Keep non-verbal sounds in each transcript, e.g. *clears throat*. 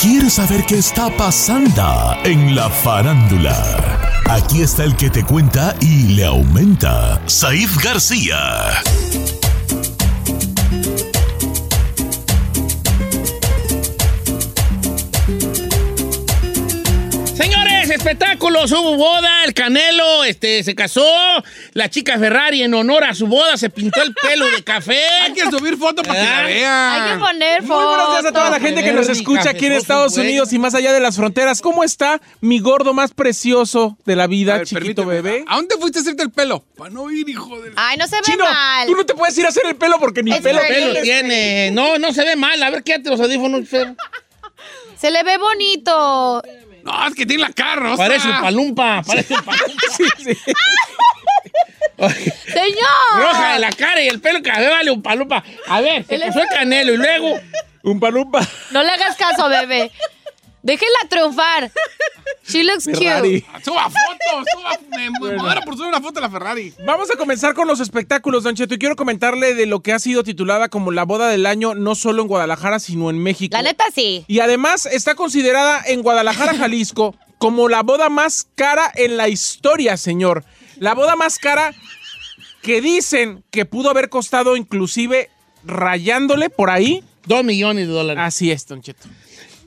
¿Quieres saber qué está pasando en la farándula? Aquí está el que te cuenta y le aumenta, Saif García. Espectáculos, hubo boda, el Canelo este, se casó, la chica Ferrari en honor a su boda se pintó el pelo de café. *laughs* Hay que subir foto para que la vean. Hay que poner Muy buenos días a toda la gente que nos escucha aquí en Estados. Unidos y más allá de las fronteras. ¿Cómo está mi gordo más precioso de la vida, A ver, chiquito bebé? ¿A dónde fuiste a hacerte el pelo? Para no ir, hijo de... Ay, no se ve Chino, mal. tú no te puedes ir a hacer el pelo porque ni Es pelo tiene. No, no se ve mal. A ver, quédate los audífonos, Fer. Se le ve bonito. No, es que tiene la cara rosa. Parece un palumpa. Parece un palumpa. Sí, *laughs* sí. *laughs* Señor. Roja de la cara y el pelo café vale un palumpa. A ver, se puso el Canelo y luego... Un palumpa. No le hagas caso, bebé. Déjela triunfar. She looks Ferrari. cute. Suba fotos, suba... Me muero por subir una foto de la Ferrari. Vamos a comenzar con los espectáculos, Don Cheto, y quiero comentarle de lo que ha sido titulada como la boda del año, no solo en Guadalajara, sino en México. La neta sí. Y además está considerada en Guadalajara, *laughs* Jalisco, como la boda más cara en la historia, señor. La boda más cara que dicen que pudo haber costado inclusive rayándole por ahí. Dos millones de dólares. Así es, Don Cheto.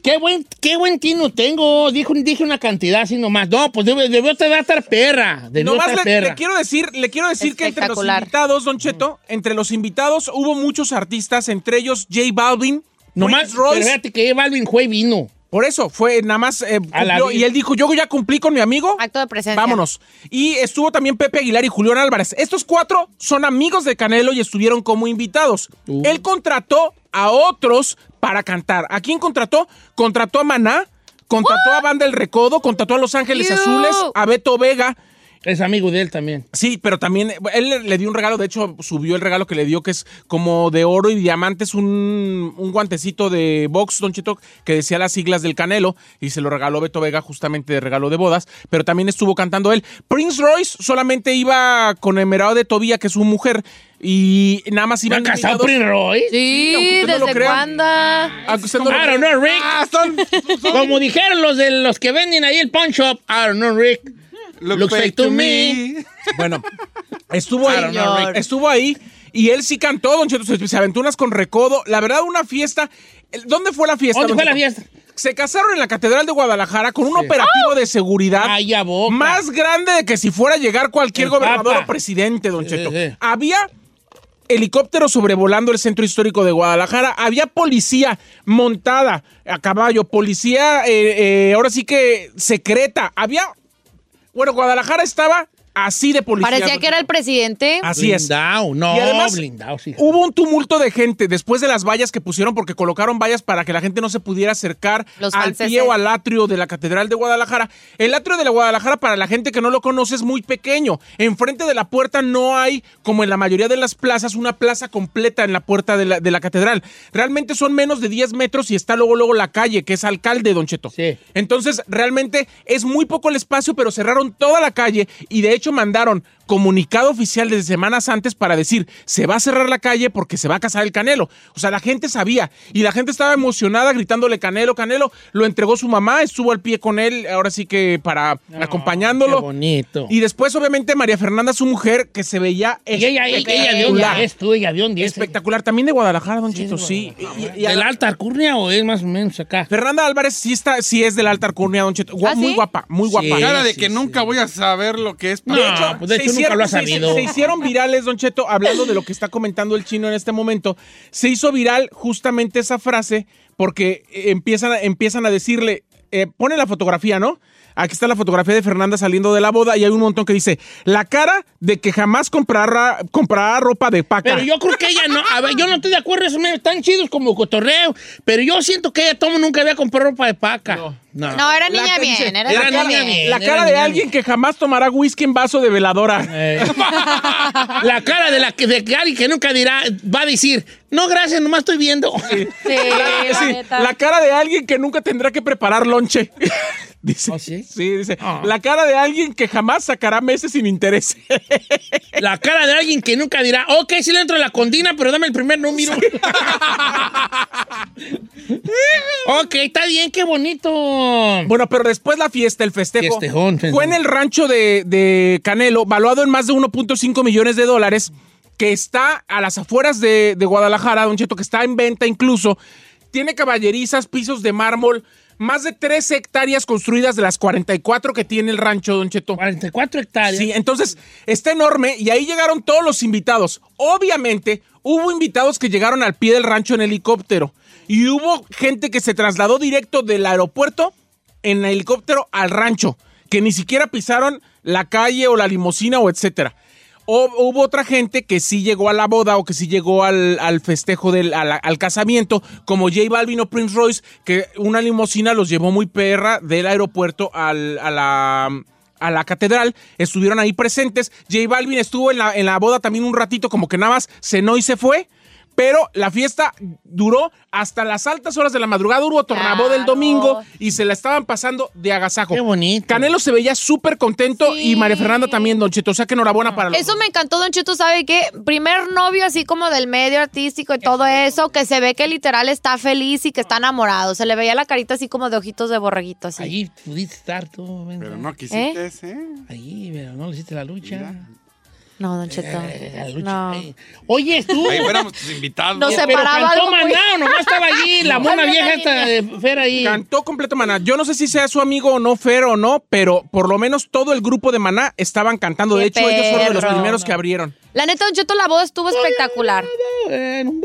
Qué buen, qué buen tino tengo. Dijo, dije una cantidad así nomás. No, pues debe- debió estar perra. Debió Nomás estar le, perra. le quiero decir, le quiero decir que entre los invitados, Don Cheto, entre los invitados hubo muchos artistas, entre ellos J Balvin, Nomás, Royce. pero fíjate que Balvin fue y vino. Por eso, fue nada más. eh, cumplió, y él dijo: Yo ya cumplí con mi amigo. Acto de presencia. Vámonos. Y estuvo también Pepe Aguilar y Julián Álvarez. Estos cuatro son amigos de Canelo y estuvieron como invitados. Uh. Él contrató a otros para cantar. ¿A quién contrató? Contrató a Maná, contrató a Banda El Recodo, contrató a Los Ángeles. Azules, a Beto Vega. Es amigo de él también. Sí, pero también eh, él le, le dio un regalo, de hecho subió el regalo que le dio, que es como de oro y diamantes, un, un guantecito de box, Don Chito, que decía las siglas del Canelo, y se lo regaló Beto Vega justamente de regalo de bodas, pero también estuvo cantando él. Prince Royce solamente iba con Emerald de Tobía, que es su mujer, y nada más ¿Va iban casado invitados- Prince Roy? Sí, no ¿desde cuándo? Aunque usted no lo I don't know, Rick. Ah, son... son- Como dijeron los de los que venden ahí el pawn shop. I don't know, Rick. Looks fake to me. Bueno, estuvo *laughs* ahí. know. Estuvo ahí y él sí cantó, Don Cheto, se, aventó unas con recodo. La verdad, una fiesta. ¿Dónde fue la fiesta? ¿Dónde fue la fiesta? Se casaron en la Catedral de Guadalajara con un operativo de seguridad Ay, más grande de que si fuera a llegar cualquier El gobernador Papa. o presidente, Don Sí, Cheto. sí. Había helicópteros sobrevolando el centro histórico de Guadalajara. Había policía montada a caballo, policía eh, eh, ahora sí que secreta. Había... Bueno, Guadalajara estaba así de policía. Parecía que era el presidente. Así es. Blindado, no, Y además, sí. Hubo un tumulto de gente después de las vallas que pusieron porque colocaron vallas para que la gente no se pudiera acercar Los al pie o al atrio de la Catedral de Guadalajara. El atrio de la Guadalajara, para la gente que no lo conoce, es muy pequeño. Enfrente de la puerta no hay, como en la mayoría de las plazas, una plaza completa en la puerta de la, de la catedral. Realmente son menos de 10 metros y está luego, luego la calle, que es alcalde, Don Cheto. Sí. Entonces, realmente es muy poco el espacio, pero cerraron toda la calle y de hecho mandaron comunicado oficial desde semanas antes para decir, se va a cerrar la calle porque se va a casar el Canelo. O sea, la gente sabía y la gente estaba emocionada gritándole Canelo, Canelo. Lo entregó su mamá, estuvo al pie con él, ahora sí que para acompañándolo. Qué bonito. Y después, obviamente, María Fernanda, su mujer, que se veía Y ella, ella, ella de dónde espectacular. es tú, ella de dónde es. Espectacular. También de Guadalajara, Don Chito, sí. Y- y a ¿De la- la alta alcurnia o es más o menos acá? Fernanda Álvarez sí está, sí es de la alta alcurnia, Don Chito. ¿Ah, Muy sí? guapa, muy guapa. Sí. Cara de sí, que sí. nunca voy a saber lo que es. No, De hecho, pues de se hecho nunca hicieron- lo ha se- sabido. Se, hicieron virales, Don Cheto, hablando de lo que está comentando el chino en este momento. Se hizo viral justamente esa frase porque eh, empiezan, a- empiezan a decirle, eh, pone la fotografía, ¿no? Aquí está la fotografía de Fernanda saliendo de la boda y hay un montón que dice, la cara de que jamás comprará, comprará ropa de paca. Pero yo creo que ella no. A ver, yo no estoy de acuerdo, esos memes están chidos como cotorreo. Pero yo siento que ella tomo nunca había comprado ropa de paca. No. No. No, era niña bien, dice, era, era niña niña bien. bien. la cara de alguien que jamás tomará whisky en vaso de veladora. Eh. *laughs* la cara de, la que, de que alguien que nunca dirá, va a decir, no, gracias, nomás estoy viendo. Sí, la Sí, neta. la cara de alguien que nunca tendrá que preparar lonche. *laughs* dice. ¿Oh, sí? dice. Ah. La cara de alguien que jamás sacará meses sin interés. *laughs* La cara de alguien que nunca dirá, ok, sí le entro a la condina, pero dame el primer número. *laughs* ok, está bien, qué bonito. bueno, pero después la fiesta, el festejo. Fiestejón, Fue en el rancho de, de Canelo, valuado en más de 1.5 millones de dólares, que está a las afueras de, de Guadalajara, Don Cheto, que está en venta incluso. Tiene caballerizas, pisos de mármol, más de 3 hectáreas construidas de las 44 que tiene el rancho, Don Cheto. 44 hectáreas. Sí, entonces está enorme y ahí llegaron todos los invitados. Obviamente, hubo invitados que llegaron al pie del rancho en helicóptero y hubo gente que se trasladó directo del aeropuerto en helicóptero al rancho, que ni siquiera pisaron la calle o la limusina o etcétera. O, hubo otra gente que sí llegó a la boda o que sí llegó al, al festejo del al, casamiento, como J Balvin o Prince Royce, que una limusina los llevó muy perra del aeropuerto al- a la a la catedral, estuvieron ahí presentes. J Balvin estuvo en la, en la boda también un ratito, como que nada más cenó y se fue. Pero la fiesta duró hasta las altas horas de la madrugada. Hubo tornaboda el Claro. domingo y se la estaban pasando de agasajo. Qué bonito. Canelo se veía súper contento Sí. y María Fernanda también, Don Cheto. O sea que enhorabuena para los Eso me encantó, Don Cheto, ¿sabe qué? Primer novio así como del medio artístico y todo eso, que se ve que literal está feliz y que está enamorado. Se le veía la carita así como de ojitos de borreguito, así. Allí pudiste estar tú. Pero no quisiste, ¿eh? Allí, pero no le hiciste la lucha. Mira. No, Don Cheto. Eh, la lucha. No. ahí. Oye, tú. Ahí fuéramos tus invitados. No sé, Pero separaba cantó algo muy- Maná, o nomás estaba allí, la *laughs* mona vieja esta de Fer ahí. Cantó completo Maná. Yo no sé si sea su amigo o no, Fer o no, pero por lo menos todo el grupo de Maná estaban cantando. De hecho, ellos fueron de los primeros que abrieron. La neta, Don Cheto, la boda estuvo espectacular. En.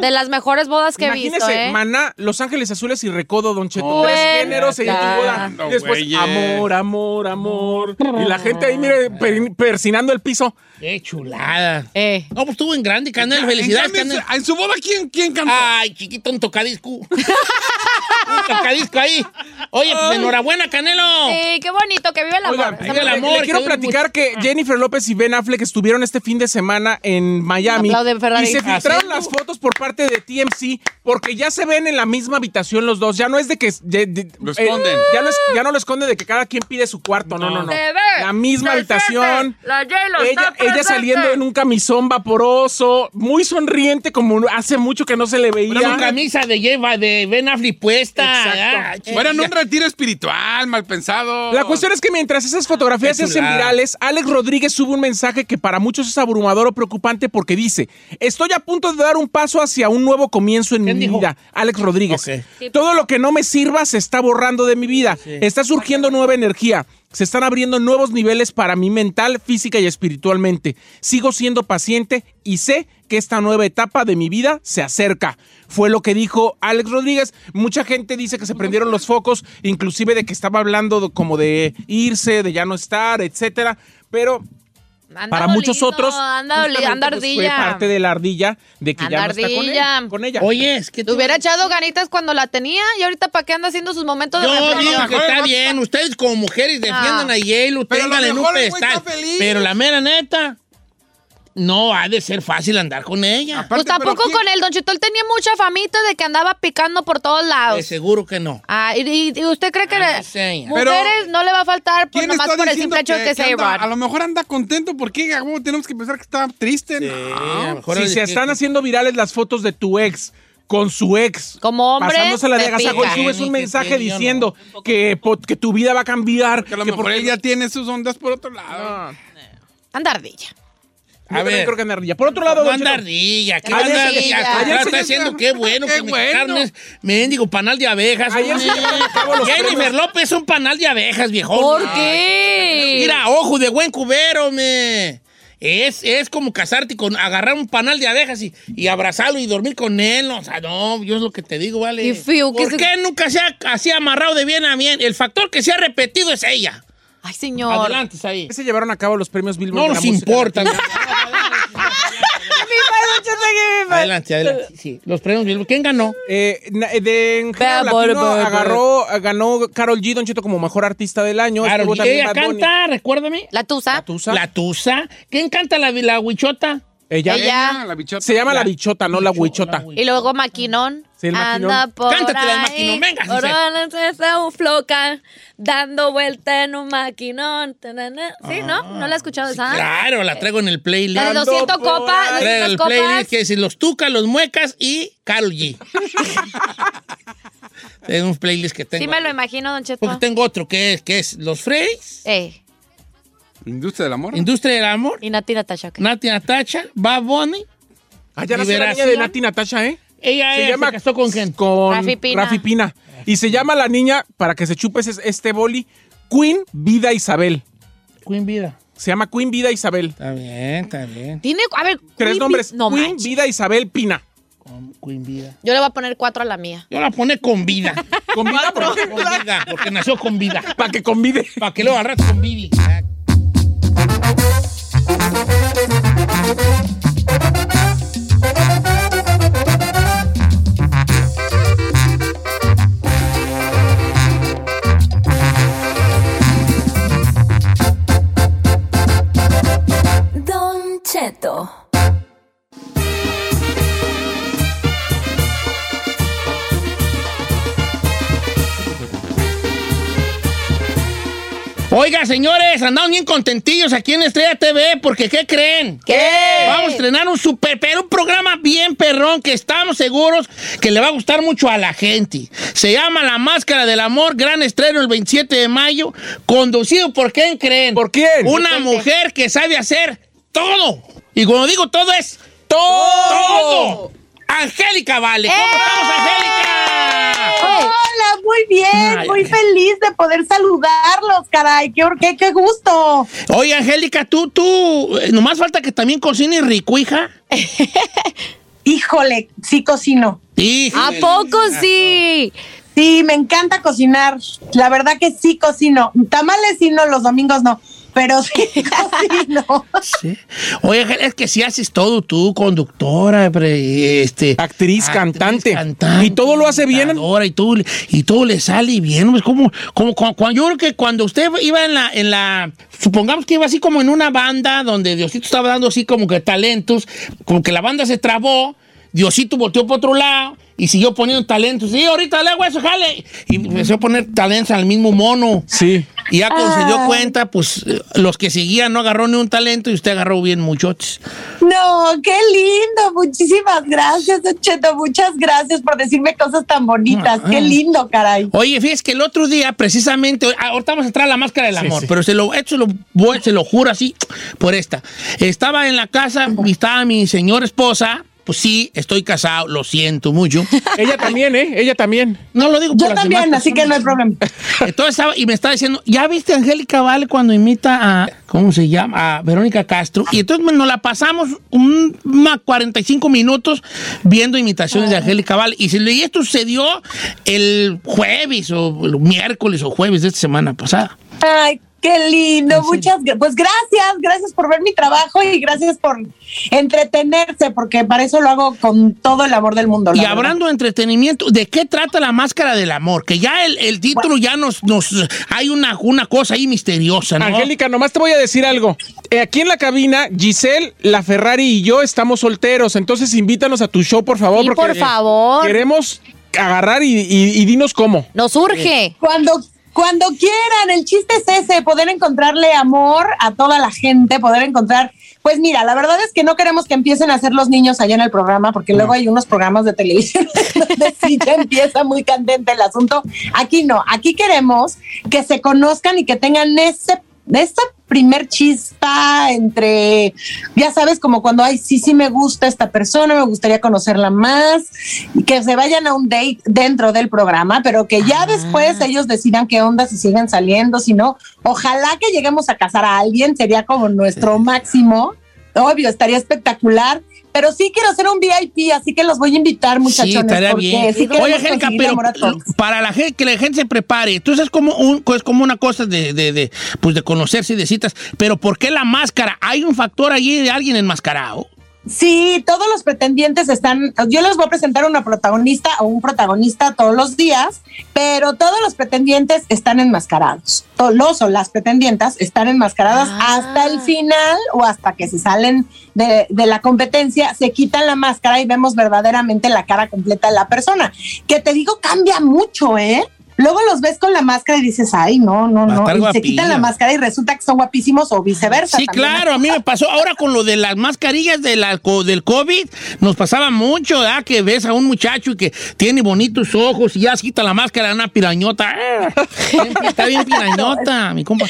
De las mejores bodas que he visto, Imagínese, ¿eh? Maná, Los Ángeles Azules y Recodo, Don Cheto. Oh, Tres bueno, géneros en tu boda. No, Después, amor, amor, amor. Y la gente ahí, mire, per- persinando el piso. Qué chulada. Eh. No, pues estuvo en grande, Canel. En Felicidades, cambio, Canel. En su boda, ¿quién, quién cantó? Ay, chiquito, un tocadisco. *laughs* un tocadisco ahí. Oye, pues enhorabuena, Canelo. Sí, qué bonito, que vive el amor. Vive el muy le- amor, le quiero platicar que Jennifer López y Ben Affleck estuvieron este fin de semana en Miami. Y se filtraron las fotos por parte de TMC porque ya se ven en la misma habitación los dos. Ya no es de que... de- de- Lo esconden. ya, no es- ya no lo esconden de que cada quien pide su cuarto. No, no, no. La misma habitación. La J-Lo ella, está ella saliendo en un camisón vaporoso, muy sonriente, como hace mucho que no se le veía. Una camisa de Lleva de Ben Affleck puesta. Exacto. Ah, chica. Fueron un retiro espiritual, mal pensado. La cuestión es que mientras esas fotografías se hacen virales, Alex Rodríguez sube un mensaje que para muchos es abrumador o preocupante porque dice, estoy a punto de dar un paso hacia un nuevo comienzo en mi vida. Alex Rodríguez. Todo lo que no me sirva se está borrando de mi vida. Está surgiendo nueva energía. Se están abriendo nuevos niveles para mí mental, física y espiritualmente. Sigo siendo paciente y sé que esta nueva etapa de mi vida se acerca. Fue lo que dijo Alex Rodríguez. Mucha gente dice que se prendieron los focos, inclusive de que estaba hablando de- como de irse, de ya no estar, etcétera. Pero Anda para muchos otros, Anda, dolido, justamente, anda pues, fue ardilla. parte de la ardilla de que ya no está con, él- con ella. Oye, es que Te hubiera echado ganitas cuando la tenía y ahorita para qué anda haciendo sus momentos de Yo digo que está bien. Ustedes como mujeres defiendan Ah. a lo ténganle en un pedestal. Pero la mera neta, no ha de ser fácil andar con ella. Aparte, Pues tampoco pero ¿quién- con él, Don Cheto. Él tenía mucha famita de que andaba picando por todos De lados. seguro que no. Ah, y, usted cree que Ah, le- mujeres no le va a faltar ¿Quién nomás está por el simple hecho de que, sea anda- Aaron? A lo mejor anda contento porque tenemos que pensar que está triste. Sí, No. a lo mejor Si es se que- están haciendo virales las fotos de tu ex con su ex. Como hombre, Pasándosela de agasajo subes un que mensaje no. diciendo que, po- que tu vida va a cambiar. Que a lo que mejor porque- él ya tiene sus ondas por otro lado. No, Anda ardilla. A yo ver. creo que anda ardilla. Por otro lado, No anda ardilla, que Ayer anda ardilla. Ayer está ya. qué bueno Qué que bueno. carnes, mendigo panal de abejas. Ayer se Jennifer. López es un panal de abejas, viejón. ¿Por qué? Mira, ojo de buen cubero, me. Es, es como casarte con agarrar un panal de abejas y, y abrazarlo y dormir con él. O sea, no, yo es lo que te digo, vale. Qué feo, ¿qué ¿Por es qué nunca se ha así amarrado de bien a bien? El factor que se ha repetido es ella. Ay, señor. Adelante, ahí. ¿qué se llevaron a cabo los premios Billboard? No nos importa. Adelante, adelante. Sí, los premios Billboard. ¿Quién ganó? Eh, na- de en Bad Bunny, Bad agarró, ganó Carol G, Don Cheto, como mejor artista del año. También ella canta, recuérdame. La tusa. La Tusa. La Tusa. ¿Quién canta la, la huichota? Ella, Ella. la bichota. se llama la, bichota, no la huichota. Y luego Maquinón. Sí, el Maquinón. Anda por Cántatela, el ahí, Maquinón, venga, se está un floca, dando vuelta en un maquinón. Sí, ¿no? ¿No la he escuchado esa? Claro, la traigo en el playlist. La de 200 por copas, ahí. Traigo 200 el copas. playlist que dice Los Tucas, Los Muecas y Carol G. *laughs* tengo un playlist que tengo. Sí me lo imagino, Don Cheto. Porque tengo otro que es, que es Los Freys, Eh, Industria del amor. Industria del Amor, y Nati Natasha. ¿qué? Nati Natacha, Bad Bunny. Ah, ya nació la niña de Nati Natasha, ¿eh? Ella Se se, llama casó con quién? Con Rafi Pina. Rafi Pina. Y se llama la niña, para que se chupe ese- este boli, Queen Vida Isabel. Queen Vida. Se llama Queen Vida Isabel. Está bien, está bien. Tiene, a ver, Tres Queen nombres. No Queen manches. Vida Isabel Pina. Con Queen Vida. Yo le voy a poner cuatro a la mía. Yo la pone con vida. *laughs* Con vida, porque, con vida, porque nació con vida. para que convide. Para que luego al rato con なるほど。Oiga, señores, andamos bien contentillos aquí en Estrella TV porque ¿qué creen? ¿Qué? Vamos a estrenar un super, pero un programa bien perrón que estamos seguros que le va a gustar mucho a la gente. Se llama La Máscara del Amor, gran estreno el 27 de mayo, conducido por ¿quién creen? ¿Por quién? Una mujer que sabe hacer todo. Y cuando digo todo es ¡Todo! todo. Angélica Vale. ¿Cómo ¡Eh! estamos, Angélica? Hola, muy bien, Ay, muy feliz de poder saludarlos, caray, qué, qué, qué gusto. Oye, Angélica, tú, tú, eh, nomás falta que también cocines rico, hija. *laughs* Híjole, sí cocino. ¿A poco sí? Sí, me encanta cocinar. La verdad que sí cocino. Tamales sí no, los domingos no, pero *laughs* sí cocino. Sí. Oye, es que si haces todo tú, conductora, pre- este, Actriz, cantante. Y todo lo hace bien. Y todo, y todo le sale bien. Pues como, como, cu- cu- yo creo que cuando usted iba en la, en la, supongamos que iba así como en una banda donde Diosito estaba dando así como que talentos, como que la banda se trabó, Diosito volteó por otro lado y siguió poniendo talentos. Sí, ahorita le hago eso, jale. Y empezó a poner talentos al mismo mono. Sí. Y ya cuando se dio Ah. cuenta, pues eh, los que seguían no agarró ni un talento y usted agarró bien muchotes. No, qué lindo. Muchísimas gracias, Cheto. Muchas gracias por decirme cosas tan bonitas. Qué lindo, caray. Oye, fíjese que el otro día, precisamente, ah, ahorita vamos a entrar a la máscara del Sí, amor, sí. pero se lo, esto lo, voy- se lo juro así, por esta. Estaba en la casa y estaba mi señora esposa. Pues sí, estoy casado, lo siento mucho. *laughs* Ella también, ¿eh? Ella también. No lo digo Yo por las también, demás así que no hay problema. *laughs* Entonces estaba, y me estaba diciendo, ¿ya viste a Angélica Vale cuando imita a, ¿cómo se llama? A Verónica Castro. Y entonces nos la pasamos un, una 45 minutos viendo imitaciones de Angélica Vale. Y, y esto sucedió el jueves o el miércoles o jueves de esta semana pasada. Ay, qué lindo, muchas gra- pues gracias, gracias por ver mi trabajo y gracias por entretenerse, porque para eso lo hago con todo el amor del mundo. Y verdad. hablando de entretenimiento, ¿de qué trata la máscara del amor? Que ya el, el título ya nos, nos hay una, una cosa ahí misteriosa, ¿no? Angélica, nomás te voy a decir algo. Eh, aquí en la cabina, Giselle, la Ferrari y yo estamos solteros. Entonces invítanos a tu show, por favor. Sí, porque por favor. Queremos agarrar y, y- y dinos cómo. Nos urge. Cuando, cuando quieran, el chiste es ese, poder encontrarle amor a toda la gente, poder encontrar, pues mira, la verdad es que no queremos que empiecen a hacer los niños allá en el programa, porque luego hay unos programas de televisión *laughs* donde sí ya empieza muy candente el asunto. Aquí no, aquí queremos que se conozcan y que tengan ese, esa primer chispa entre, ya sabes, como cuando, ay, sí, sí me gusta esta persona, me gustaría conocerla más, y que se vayan a un date dentro del programa, pero que ya después ellos decidan qué onda, si siguen saliendo, si no. Ojalá que lleguemos a casar a alguien, sería como nuestro máximo. Obvio, estaría espectacular. Pero sí quiero hacer un VIP, así que los voy a invitar, muchachones. Sí, estaría bien. sí Oye, Angélica, pero para la gente, que la gente se prepare, entonces es como un, es como una cosa de, de, de, pues de conocerse y de citas, pero ¿por qué la máscara? ¿Hay un factor allí de alguien enmascarado? Sí, todos los pretendientes están, yo les voy a presentar una protagonista o un protagonista todos los días, pero todos los pretendientes están enmascarados. Todos los o las pretendientas están enmascaradas Ah. hasta el final o hasta que se salen de, de la competencia, se quitan la máscara y vemos verdaderamente la cara completa de la persona. Que te digo, cambia mucho, ¿eh? Luego los ves con la máscara y dices, ay, no, no, no. Y se quitan la máscara y resulta que son guapísimos o viceversa. Sí, también. claro, a mí me pasó ahora con lo de las mascarillas de la, del COVID, nos pasaba mucho, ¿verdad? Que ves a un muchacho y que tiene bonitos ojos y ya se quita la máscara, una pirañota. *laughs* Está bien *laughs* pirañota, mi compa.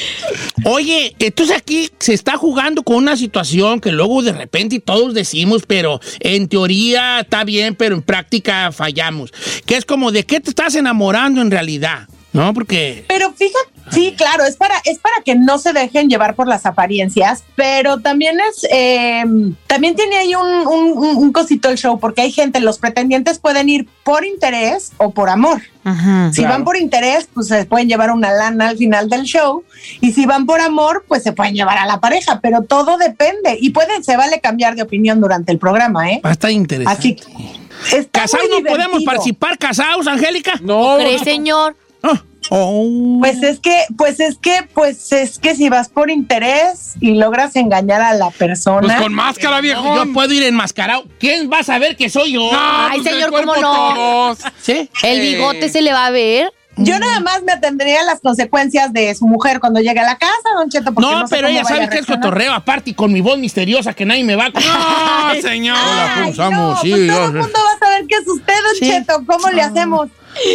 Oye, entonces aquí se está jugando con una situación que luego de repente todos decimos, pero en teoría está bien, pero en práctica fallamos. Que es como, ¿de qué te estás enamorando en realidad? ¿No? Porque... Pero fíjate, sí, claro, es para, es para que no se dejen llevar por las apariencias, pero también es, eh, también tiene ahí un, un, cosito el show, porque hay gente, los pretendientes pueden ir por interés o por amor. Si van por interés, pues se pueden llevar una lana al final del show, y si van por amor, pues se pueden llevar a la pareja, pero todo depende, y pueden, se vale cambiar de opinión durante el programa, ¿eh? Va a estar interesante. Así que está ¿Casados no podemos participar casados, Angélica? No, ¿Crees, señor? Ah, oh. Pues es que, pues es que, pues es que si vas por interés y logras engañar a la persona. Pues con máscara, viejo. No, yo puedo ir enmascarado. ¿Quién va a saber que soy yo? Ay, pues, señor, ¿cómo no? todos. ¿Sí? El bigote se le va a ver. Yo nada más me atendría a las consecuencias de su mujer cuando llegue a la casa, don Cheto. porque No, sé pero ella sabe que es cotorreo, aparte y con mi voz misteriosa que nadie me va a... No, señor. Hola, ¿cómo Ay, no, Sí, pues todo el mundo va a saber que es usted, don Sí. Cheto. ¿Cómo le hacemos?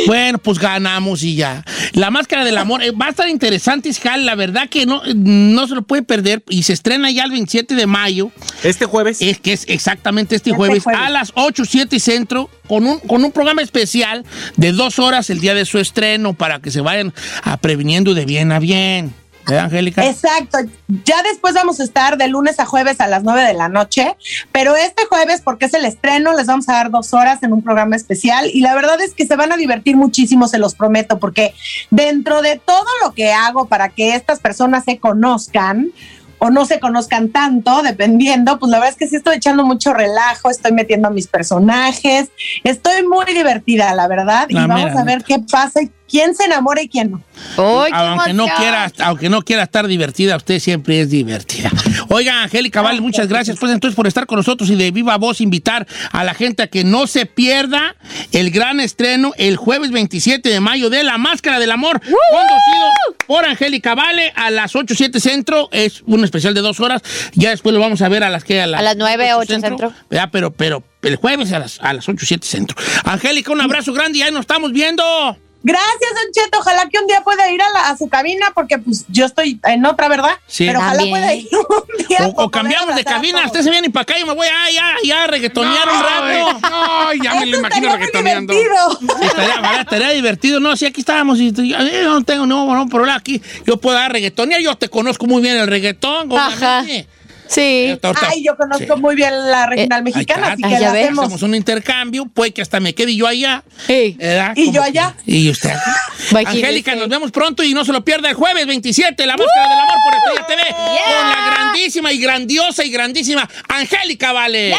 Bueno, pues ganamos y ya. La máscara del amor eh, va a estar interesante, Iscal. La verdad que no, no se lo puede perder y se estrena ya el 27 de mayo. Este jueves. Es que es exactamente este Este jueves, jueves. a las 8, 7 y centro con un, con un programa especial de dos horas el día de su estreno para que se vayan a previniendo de bien a bien. ¿Eh, Angélica? Exacto. Ya después vamos a estar de lunes a jueves a las 9 de la noche, pero este jueves, porque es el estreno, les vamos a dar dos horas en un programa especial y la verdad es que se van a divertir muchísimo, se los prometo, porque dentro de todo lo que hago para que estas personas se conozcan, o no se conozcan tanto, dependiendo, pues la verdad es que sí estoy echando mucho relajo, estoy metiendo a mis personajes, estoy muy divertida, la verdad, y vamos mera a ver qué pasa y quién se enamora y quién no. ¡Ay, qué aunque no quiera, aunque no quiera estar divertida, usted siempre es divertida. Oiga, Angélica Vale, muchas gracias pues entonces por estar con nosotros y de viva voz invitar a la gente a que no se pierda el gran estreno el jueves 27 de mayo de La Máscara del Amor, conducido por Angélica Vale a las 8, 7 centro, es un especial de dos horas, ya después lo vamos a ver a las que a las, A las 9, 8 centro. ¿verdad? Pero, pero el jueves a las, a las 8, 7 centro. Angélica, un abrazo grande y ahí nos estamos viendo. Gracias, Don Cheto. Ojalá que un día pueda ir a, la- a su cabina, porque pues yo estoy en otra, ¿verdad? Sí. Pero ojalá También. pueda ir un día. O, cambiamos de cabina, todos. usted se viene para acá y me voy a ya, ya reggaetonear un rato. No, ya me lo imagino reggaetoneando. divertido. Estaría, estaría divertido, no, si aquí estábamos y y- yo no tengo no, no problema aquí, yo puedo dar reggaetonear, yo te conozco muy bien el reggaetón, obviamente. Sí. Ahorita- Ay, yo conozco sí. muy bien la regional Ahí mexicana, está. así que ya la hacemos. Hacemos un intercambio, puede que hasta me quede yo allá. Sí. ¿verdad? Y yo que- allá. Y usted. Angélica, nos vemos pronto y no se lo pierda el jueves 27, La Máscara del Amor por Estrella TV. Yeah. Con la grandísima y grandiosa y grandísima Angélica Vale. Yes.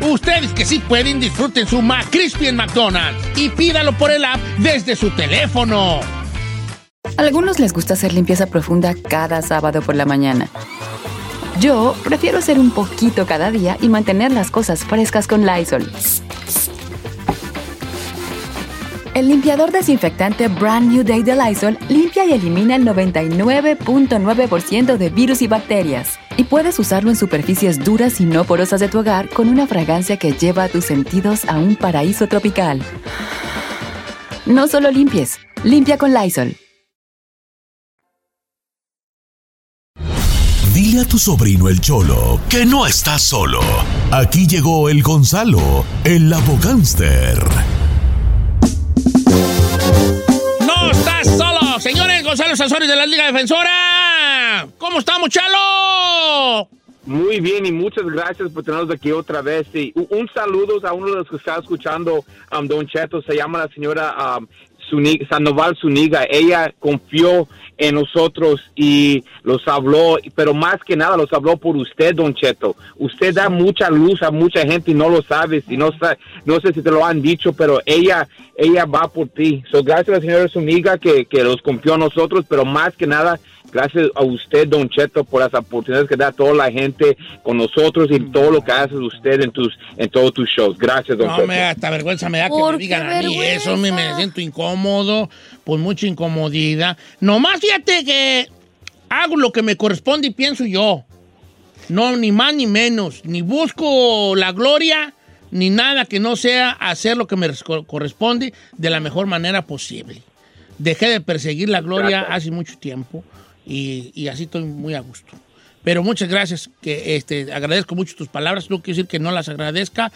Ustedes que sí pueden, disfruten su McCrispy en McDonald's y pídalo por el app desde su teléfono. Algunos les gusta hacer limpieza profunda cada sábado por la mañana. Yo prefiero hacer un poquito cada día y mantener las cosas frescas con Lysol. El limpiador desinfectante Brand New Day de Lysol limpia y elimina el 99.9% de virus y bacterias. Y puedes usarlo en superficies duras y no porosas de tu hogar con una fragancia que lleva a tus sentidos a un paraíso tropical. No solo limpies, limpia con Lysol. Dile a tu sobrino el Cholo que no está solo. Aquí llegó el Gonzalo, el abogánster. ¡No estás solo! Señores, Gonzalo Sanzores de la Liga Defensora. ¿Cómo estamos, Chalo? Muy bien y muchas gracias por tenernos aquí otra vez. Y un, saludo a uno de los que está escuchando, um, Don Cheto, se llama la señora um, Zuni- Sandoval Zuniga. Ella confió en nosotros y los habló, pero más que nada los habló por usted, Don Cheto. Usted da mucha luz a mucha gente y no lo sabes y no, no sé si te lo han dicho, pero ella ella va por ti. So, gracias a la señora Zuniga que, que los confió a nosotros, pero más que nada Gracias a usted, Don Cheto, por las oportunidades que da a toda la gente con nosotros y todo lo que hace usted en tus en todos tus shows. Gracias, Don No, Cheto. me da hasta vergüenza me da que ¿Por me digan a mí eso. Me, me siento incómodo, pues mucha incomodidad. Nomás fíjate que hago lo que me corresponde y pienso yo. No, ni más ni menos. Ni busco la gloria, ni nada que no sea hacer lo que me res- corresponde de la mejor manera posible. Dejé de perseguir la gloria Gracias. hace mucho tiempo y, y así estoy muy a gusto. Pero muchas gracias, que este, agradezco mucho tus palabras, no quiero decir que no las agradezca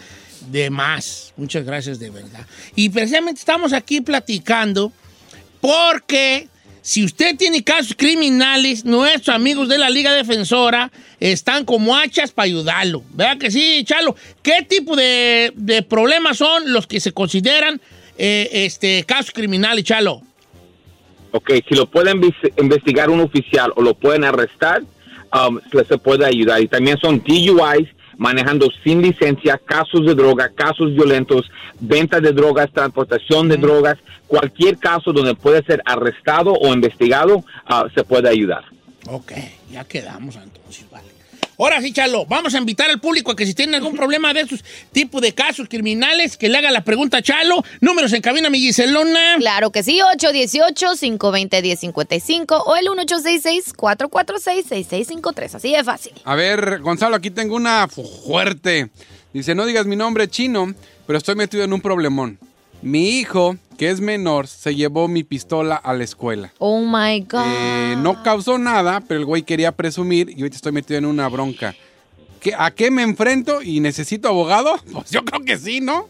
de más. Muchas gracias de verdad. Y precisamente estamos aquí platicando porque si usted tiene casos criminales, nuestros amigos de la Liga Defensora están como hachas para ayudarlo. ¿Verdad que sí, Chalo? ¿Qué tipo de, de problemas son los que se consideran eh, este, casos criminales, Chalo? Ok, si lo pueden investigar un oficial o lo pueden arrestar, um, se se puede ayudar. Y también son DUIs, manejando sin licencia, casos de droga, casos violentos, venta de drogas, transportación de drogas, cualquier caso donde puede ser arrestado o investigado, ah, se puede ayudar. Ok, ya quedamos entonces, vale. Ahora sí, Chalo, vamos a invitar al público a que si tienen algún problema de estos tipos de casos criminales, que le haga la pregunta a Chalo. Números en cabina, mi Giselona. Claro que sí, 818-520-1055 o el 1866-446-6653. Así de fácil. A ver, Gonzalo, aquí tengo una fuerte. Dice, no digas mi nombre chino, pero estoy metido en un problemón. Mi hijo, que es menor, se llevó mi pistola a la escuela. Oh my God. Eh, no causó nada, pero el güey quería presumir y ahorita estoy metido en una bronca. ¿Qué- ¿A qué me enfrento y necesito abogado? *laughs* Pues yo creo que sí, ¿no?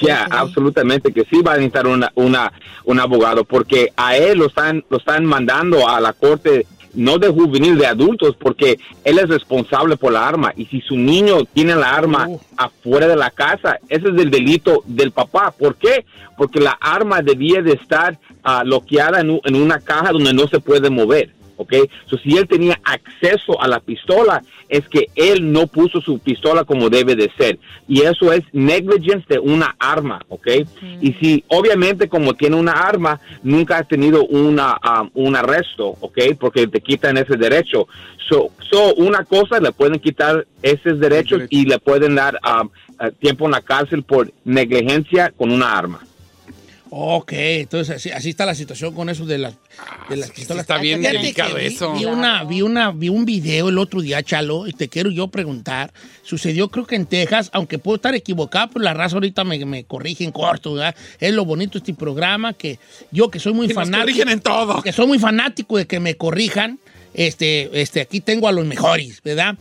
Ya, absolutamente que sí va a necesitar una, una, un abogado porque a él lo están, lo están mandando a la corte no de juvenil, de adultos, porque él es responsable por la arma. Y si su niño tiene la arma afuera de la casa, ese es el delito del papá. ¿Por qué? Porque la arma debía de estar ah, bloqueada en, en una caja donde no se puede mover. ¿Ok? So, si él tenía acceso a la pistola, es que él no puso su pistola como debe de ser. Y eso es negligence de una arma, ¿ok? Y si obviamente como tiene una arma, nunca ha tenido una, um, un arresto, ¿ok? Porque te quitan ese derecho. So, so, una cosa, le pueden quitar esos derechos y le pueden dar um, tiempo en la cárcel por negligencia con una arma. Ok, entonces así, así está la situación con eso de las, de las pistolas. está bien Fíjate delicado vi- eso. Vi, una, vi, una, vi un video el otro día, Chalo, y te quiero yo preguntar. Sucedió creo que en Texas, aunque puedo estar equivocado, pero la raza ahorita me, me corrige en corto, ¿verdad? Es lo bonito de este programa, que yo que soy muy Que nos fanático. corrigen en todo. Que soy muy fanático de que me corrijan. Este, este, aquí tengo a los mejores, ¿verdad?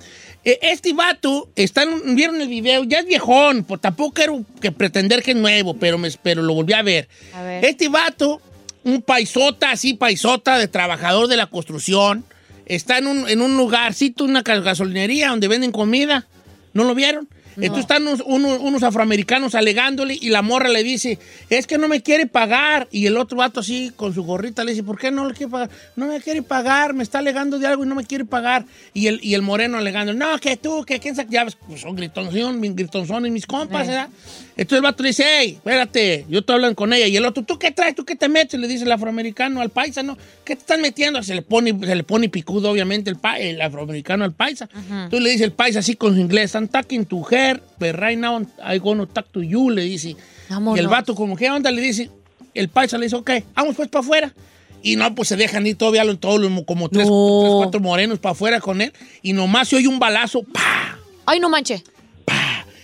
Eh, Este vato, están, vieron el video, ya es viejón, pues tampoco quiero que pretender que es nuevo, pero, me, pero lo volví a ver. A ver. Este vato, un paisota, así paisota de trabajador de la construcción, está en un, en un lugarcito, una gas- gasolinería donde venden comida. ¿No lo vieron? Entonces están unos, unos- unos afroamericanos alegándole y la morra le dice, es que no me quiere pagar. Y el otro vato así con su gorrita le dice, ¿por qué no le quiere pagar? No me quiere pagar, me está alegando de algo y no me quiere pagar. Y el, y el moreno alegando, no, que tú, que quién sabe, ya ves, pues son gritonzón, mis gritonzones, mis compas, ¿verdad? Entonces el vato le dice, hey, espérate, yo estoy hablando con ella. Y el otro, ¿tú qué traes? ¿Tú qué te metes? Le dice el afroamericano al paisa, ¿no? ¿Qué te estás metiendo? Se le pone, se le pone picudo, obviamente, el, pa- el afroamericano al paisa. Entonces le dice el paisa así con su inglés, I'm talking to her, but right now I gonna talk to you, le dice. Vámonos. Y el vato como, ¿qué onda? Le dice, el paisa le dice, ok, vamos pues para afuera. Y no, pues se dejan ir todavía todos los, como tres, No. tres, cuatro morenos para afuera con él. Y nomás se oye un balazo, ¡pa! Ay, no manche.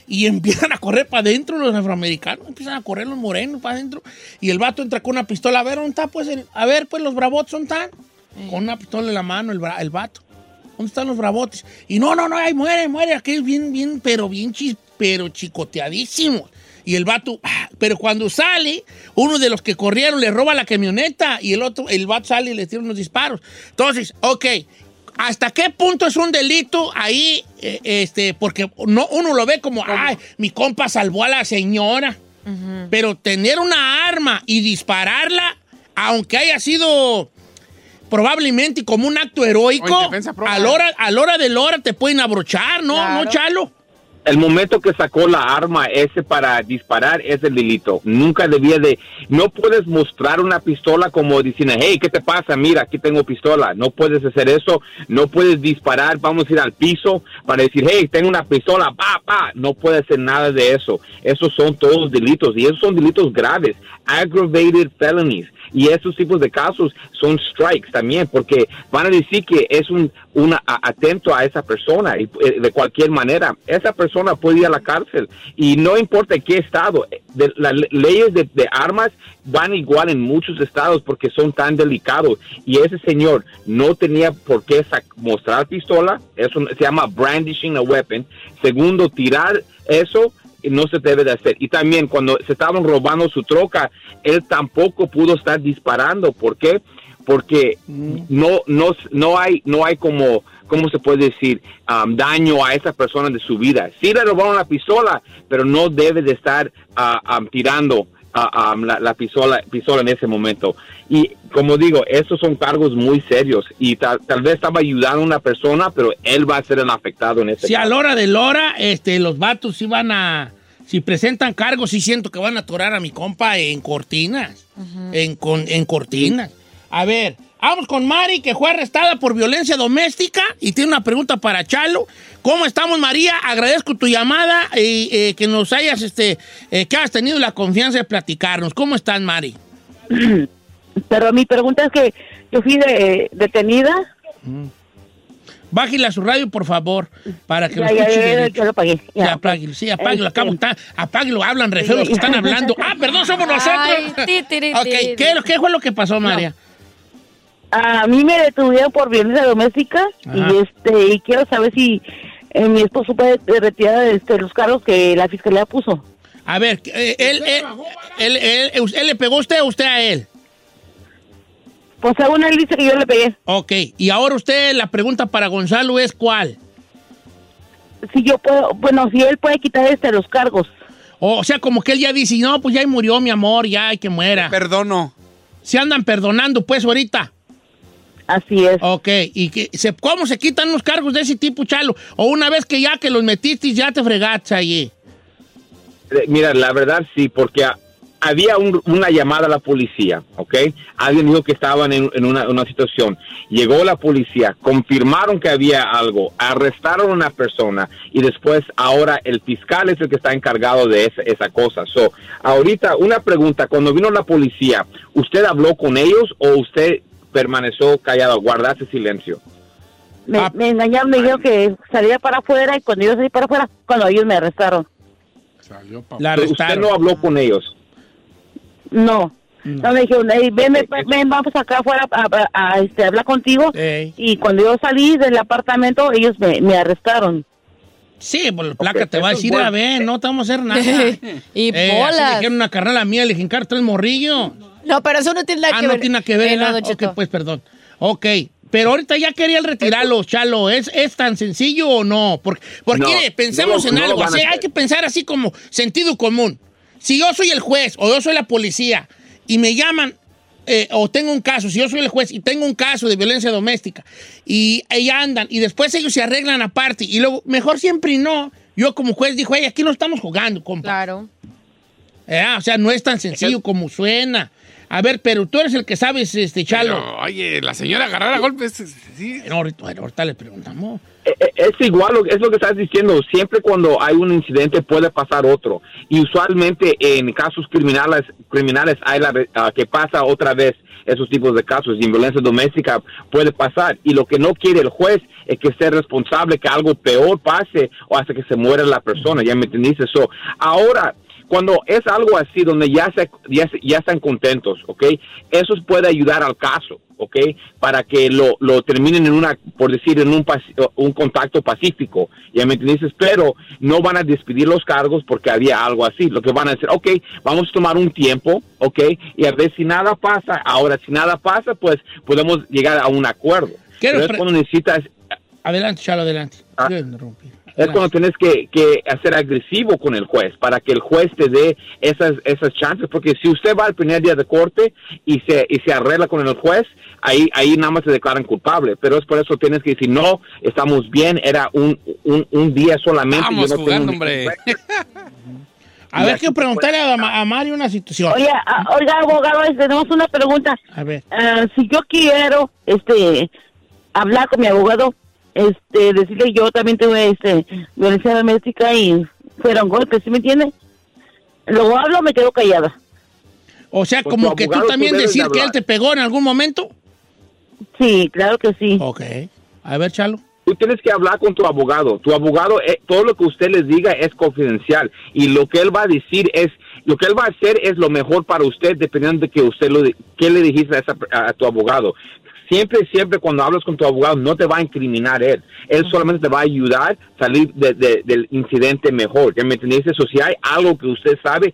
Y empiezan a correr para adentro los afroamericanos, empiezan a correr los morenos para adentro. Y el vato entra con una pistola. A ver, ¿dónde está? Pues el- a ver, pues los bravotes, ¿dónde están? Con una pistola en la mano, el, el vato. ¿Dónde están los bravotes? Y no, no, no, ahí muere, muere. Aquí es bien, bien, pero bien chis, pero chicoteadísimo. Y el vato, ah, pero cuando sale, uno de los que corrieron le roba la camioneta y el otro, el vato sale y le tira unos disparos. Entonces, ok, ¿hasta qué punto es un delito ahí? eh, este, porque no, uno lo ve como, ay, mi compa salvó a la señora. Pero tener una arma y dispararla, aunque haya sido probablemente como un acto heroico, a la hora, a la hora de la hora te pueden abrochar, ¿no? Claro. ¿No, Chalo? El momento que sacó la arma ese para disparar es el delito. Nunca debía de... No puedes mostrar una pistola como diciendo, hey, ¿qué te pasa? Mira, aquí tengo pistola. No puedes hacer eso. No puedes disparar, vamos a ir al piso para decir, hey, tengo una pistola, pa, pa. No puedes hacer nada de eso. Esos son todos delitos y esos son delitos graves. Aggravated felonies. Y esos tipos de casos son strikes también, porque van a decir que es un atento a esa persona y, eh, de cualquier manera. Esa persona puede ir a la cárcel y no importa qué estado. eh, las le- leyes de, de armas van igual en muchos estados porque son tan delicados. Y ese señor no tenía por qué mostrar pistola. Eso se llama brandishing a weapon. Segundo, tirar eso no se debe de hacer. Y también cuando se estaban robando su troca, él tampoco pudo estar disparando. ¿Por qué? Porque no, no, no hay, no hay como, ¿cómo se puede decir? Um, daño a esa persona de su vida. Sí le robaron la pistola, pero no debe de estar um, tirando um, la, la pistola, pistola en ese momento. Y como digo, esos son cargos muy serios y tal, tal vez estaba ayudando a una persona, pero él va a ser el afectado en ese Si a caso. la hora de la hora, este, los vatos van a. Si presentan cargos, sí siento que van a atorar a mi compa en cortinas. en, con- en cortinas. A ver, Vamos con Mari, que fue arrestada por violencia doméstica y tiene una pregunta para Chalo. ¿Cómo estamos, María? Agradezco tu llamada y eh, que nos hayas, este, eh, que has tenido la confianza de platicarnos. ¿Cómo estás, Mari? *clears throat* Pero mi pregunta es que yo fui de- detenida. Bájale a su radio, por favor, para que Ya, lo ya, escuche ya, ya lo apagué. Sí, Ya. apáguelo, sí, apáguelo. Este- Acabo, está, apáguelo, hablan re los que están hablando. Ah, perdón, somos nosotros. Ay, ti, ok. ¿qué, qué fue lo que pasó, María? A mí me detuvieron por violencia doméstica Ajá. y este y quiero saber si eh, mi esposo puede retirar este, los cargos que la fiscalía puso. A ver, eh, él, él, él, él- él le pegó a usted o usted a él? Pues según él dice que yo le pegué. Ok, y ahora usted, la pregunta para Gonzalo es ¿cuál? Si yo puedo, bueno, si él puede quitar este los cargos. O sea, como que él ya dice, no, pues ya murió mi amor, ya hay que muera. Perdono. Se andan perdonando, pues, ahorita. Así es. Ok, ¿y que se, cómo se quitan los cargos de ese tipo, Chalo? O una vez que ya que los metiste, ya te fregaste allí. Eh, Mira, la verdad sí, porque a- había un- una llamada a la policía, ¿ok? Alguien dijo que estaban en, en una, una situación. Llegó la policía, confirmaron que había algo, arrestaron a una persona y después ahora el fiscal es el que está encargado de esa, esa cosa. So, ahorita una pregunta, cuando vino la policía, ¿usted habló con ellos o usted permaneció callado, guardaste silencio? Me, Ah. me engañaron, me dijeron que salía para afuera y cuando yo salí para afuera, cuando ellos me arrestaron. La Usted arrestaron. no habló con ellos. No. No, me dijeron, "Ey, ven, ven, ven, vamos acá afuera a, a- a, este, hablar contigo. Y cuando yo salí del apartamento, ellos me, me arrestaron. Sí, pues la placa te va a decir, bueno. a ver, no te vamos a hacer nada. *laughs* Y Eh, así le bolas. dijeron una carnal mía, le dije, "Encar, tres morrillos. No, pero eso no tiene nada Ah, que no ver. tiene nada que ver, Eh, no. Ok, pues perdón. Ok, pero ahorita ya quería el retirarlo, Chalo. ¿Es, ¿Es tan sencillo o no? Porque, porque No, pensemos no en no algo. o sea, hay que pensar así como sentido común. Si yo soy el juez o yo soy la policía y me llaman eh, o tengo un caso, si yo soy el juez y tengo un caso de violencia doméstica y ahí andan y después ellos se arreglan aparte y luego, mejor siempre y no. Yo como juez dijo, hey, aquí no estamos jugando, compa. Claro. Eh, o sea, no es tan sencillo como suena. A ver, pero tú eres el que sabes, este, Chalo. Pero, oye, la señora agarrar a golpes. Sí. No, ahorita, bueno, ahorita le preguntamos. Eh, eh, Es igual, es lo que estás diciendo. Siempre cuando hay un incidente puede pasar otro. Y usualmente en casos criminales, criminales hay la ah, que pasa otra vez esos tipos de casos. Y en violencia doméstica puede pasar. Y lo que no quiere el juez es que sea responsable que algo peor pase o hasta que se muera la persona. ¿Ya me entendiste? So, ahora, cuando es algo así donde ya, se, ya, ya están contentos, ¿ok? Eso puede ayudar al caso, ¿ok? Para que lo, lo terminen en una, por decir, en un, un contacto pacífico, ¿ya me entiendes? Pero no van a despedir los cargos porque había algo así. Lo que van a decir, ok, vamos a tomar un tiempo, ¿ok? Y a ver si nada pasa. Ahora, si nada pasa, pues podemos llegar a un acuerdo. Pero es cuando necesitas Adelante, Chalo, adelante. Ah. Yo. Es cuando tienes que, que hacer agresivo con el juez para que el juez te dé esas, esas chances. Porque si usted va al primer día de corte y se, y se arregla con el juez, ahí, ahí nada más se declaran culpable. Pero es por eso tienes que decir, no, estamos bien, era un, un, un día solamente. Vamos yo no jugando, tengo hombre. *laughs* A ver, quiero preguntarle a, a Mario una situación. Oye, ah, oiga, abogado, este, tenemos una pregunta. A ver. Ah, si yo quiero este hablar con mi abogado, este decirle yo también tuve este violencia doméstica y fueron golpes, ¿sí me entiende? Luego hablo, me quedo callada. O sea, Con como que tú también decir que él te pegó en algún momento. Sí, claro que sí. Ok. A ver, Chalo. Tú tienes que hablar con tu abogado. Tu abogado, eh, todo lo que usted les diga es confidencial y lo que él va a decir es, lo que él va a hacer es lo mejor para usted dependiendo de que usted lo, di- qué le dijiste a, esa- a tu abogado. Siempre, siempre cuando hablas con tu abogado no te va a incriminar él. Él solamente te va a ayudar a salir de- de- del incidente mejor. ¿Ya me entendiste? Eso si hay algo que usted sabe,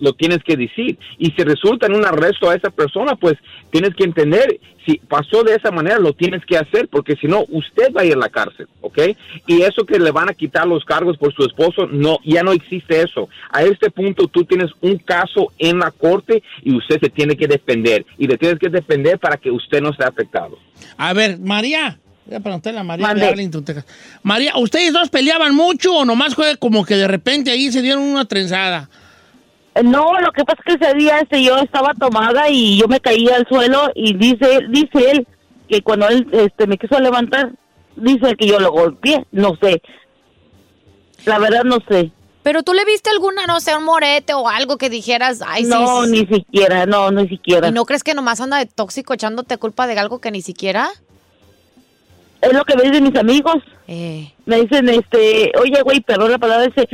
lo tienes que decir. Y si resulta en un arresto a esa persona, pues tienes que entender, si pasó de esa manera, lo tienes que hacer, porque si no, usted va a ir a la cárcel, ¿ok? Y eso que le van a quitar los cargos por su esposo, no, ya no existe eso. A este punto tú tienes un caso en la corte y usted se tiene que defender. Y le tienes que defender para que usted no sea afectado. A ver, María. Voy a preguntarle a María. De Arlington, Texas. María, ¿ustedes dos peleaban mucho o nomás fue como que de repente ahí se dieron una trenzada? No, lo que pasa es que ese día este, yo estaba tomada y yo me caí al suelo y dice, dice él que cuando él este, me quiso levantar, dice que yo lo golpeé, no sé. La verdad no sé. Pero tú le viste alguna, no sé, un morete o algo que dijeras, ay, sí, no, sí, ni siquiera, no, ni siquiera. ¿Y no crees que nomás anda de tóxico echándote culpa de algo que ni siquiera? Es lo que me dicen mis amigos. Eh. Me dicen, este, oye, güey, perdón la palabra, dice,